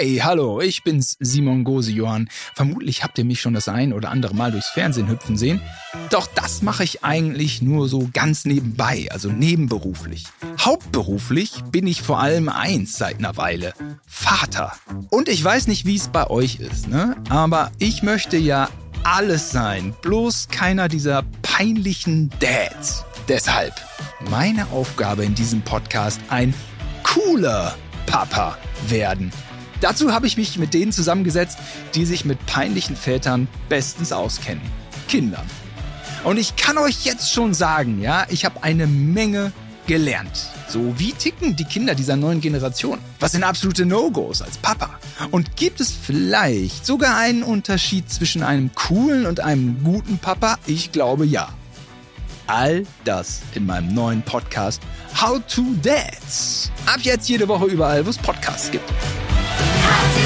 Hey, hallo, ich bin's, Simon Gosejohann. Vermutlich habt ihr mich schon das ein oder andere Mal durchs Fernsehen hüpfen sehen. Doch das mache ich eigentlich nur so ganz nebenbei, also nebenberuflich. Hauptberuflich bin ich vor allem eins seit einer Weile. Vater. Und ich weiß nicht, wie es bei euch ist, ne? Aber ich möchte ja alles sein, bloß keiner dieser peinlichen Dads. Deshalb meine Aufgabe in diesem Podcast ein cooler Papa werden. Dazu habe ich mich mit denen zusammengesetzt, die sich mit peinlichen Vätern bestens auskennen. Kindern. Und ich kann euch jetzt schon sagen, ja, ich habe eine Menge gelernt. So, wie ticken die Kinder dieser neuen Generation? Was sind absolute No-Gos als Papa? Und gibt es vielleicht sogar einen Unterschied zwischen einem coolen und einem guten Papa? Ich glaube ja. All das in meinem neuen Podcast How to Dads. Ab jetzt jede Woche überall, wo es Podcasts gibt. How to dance.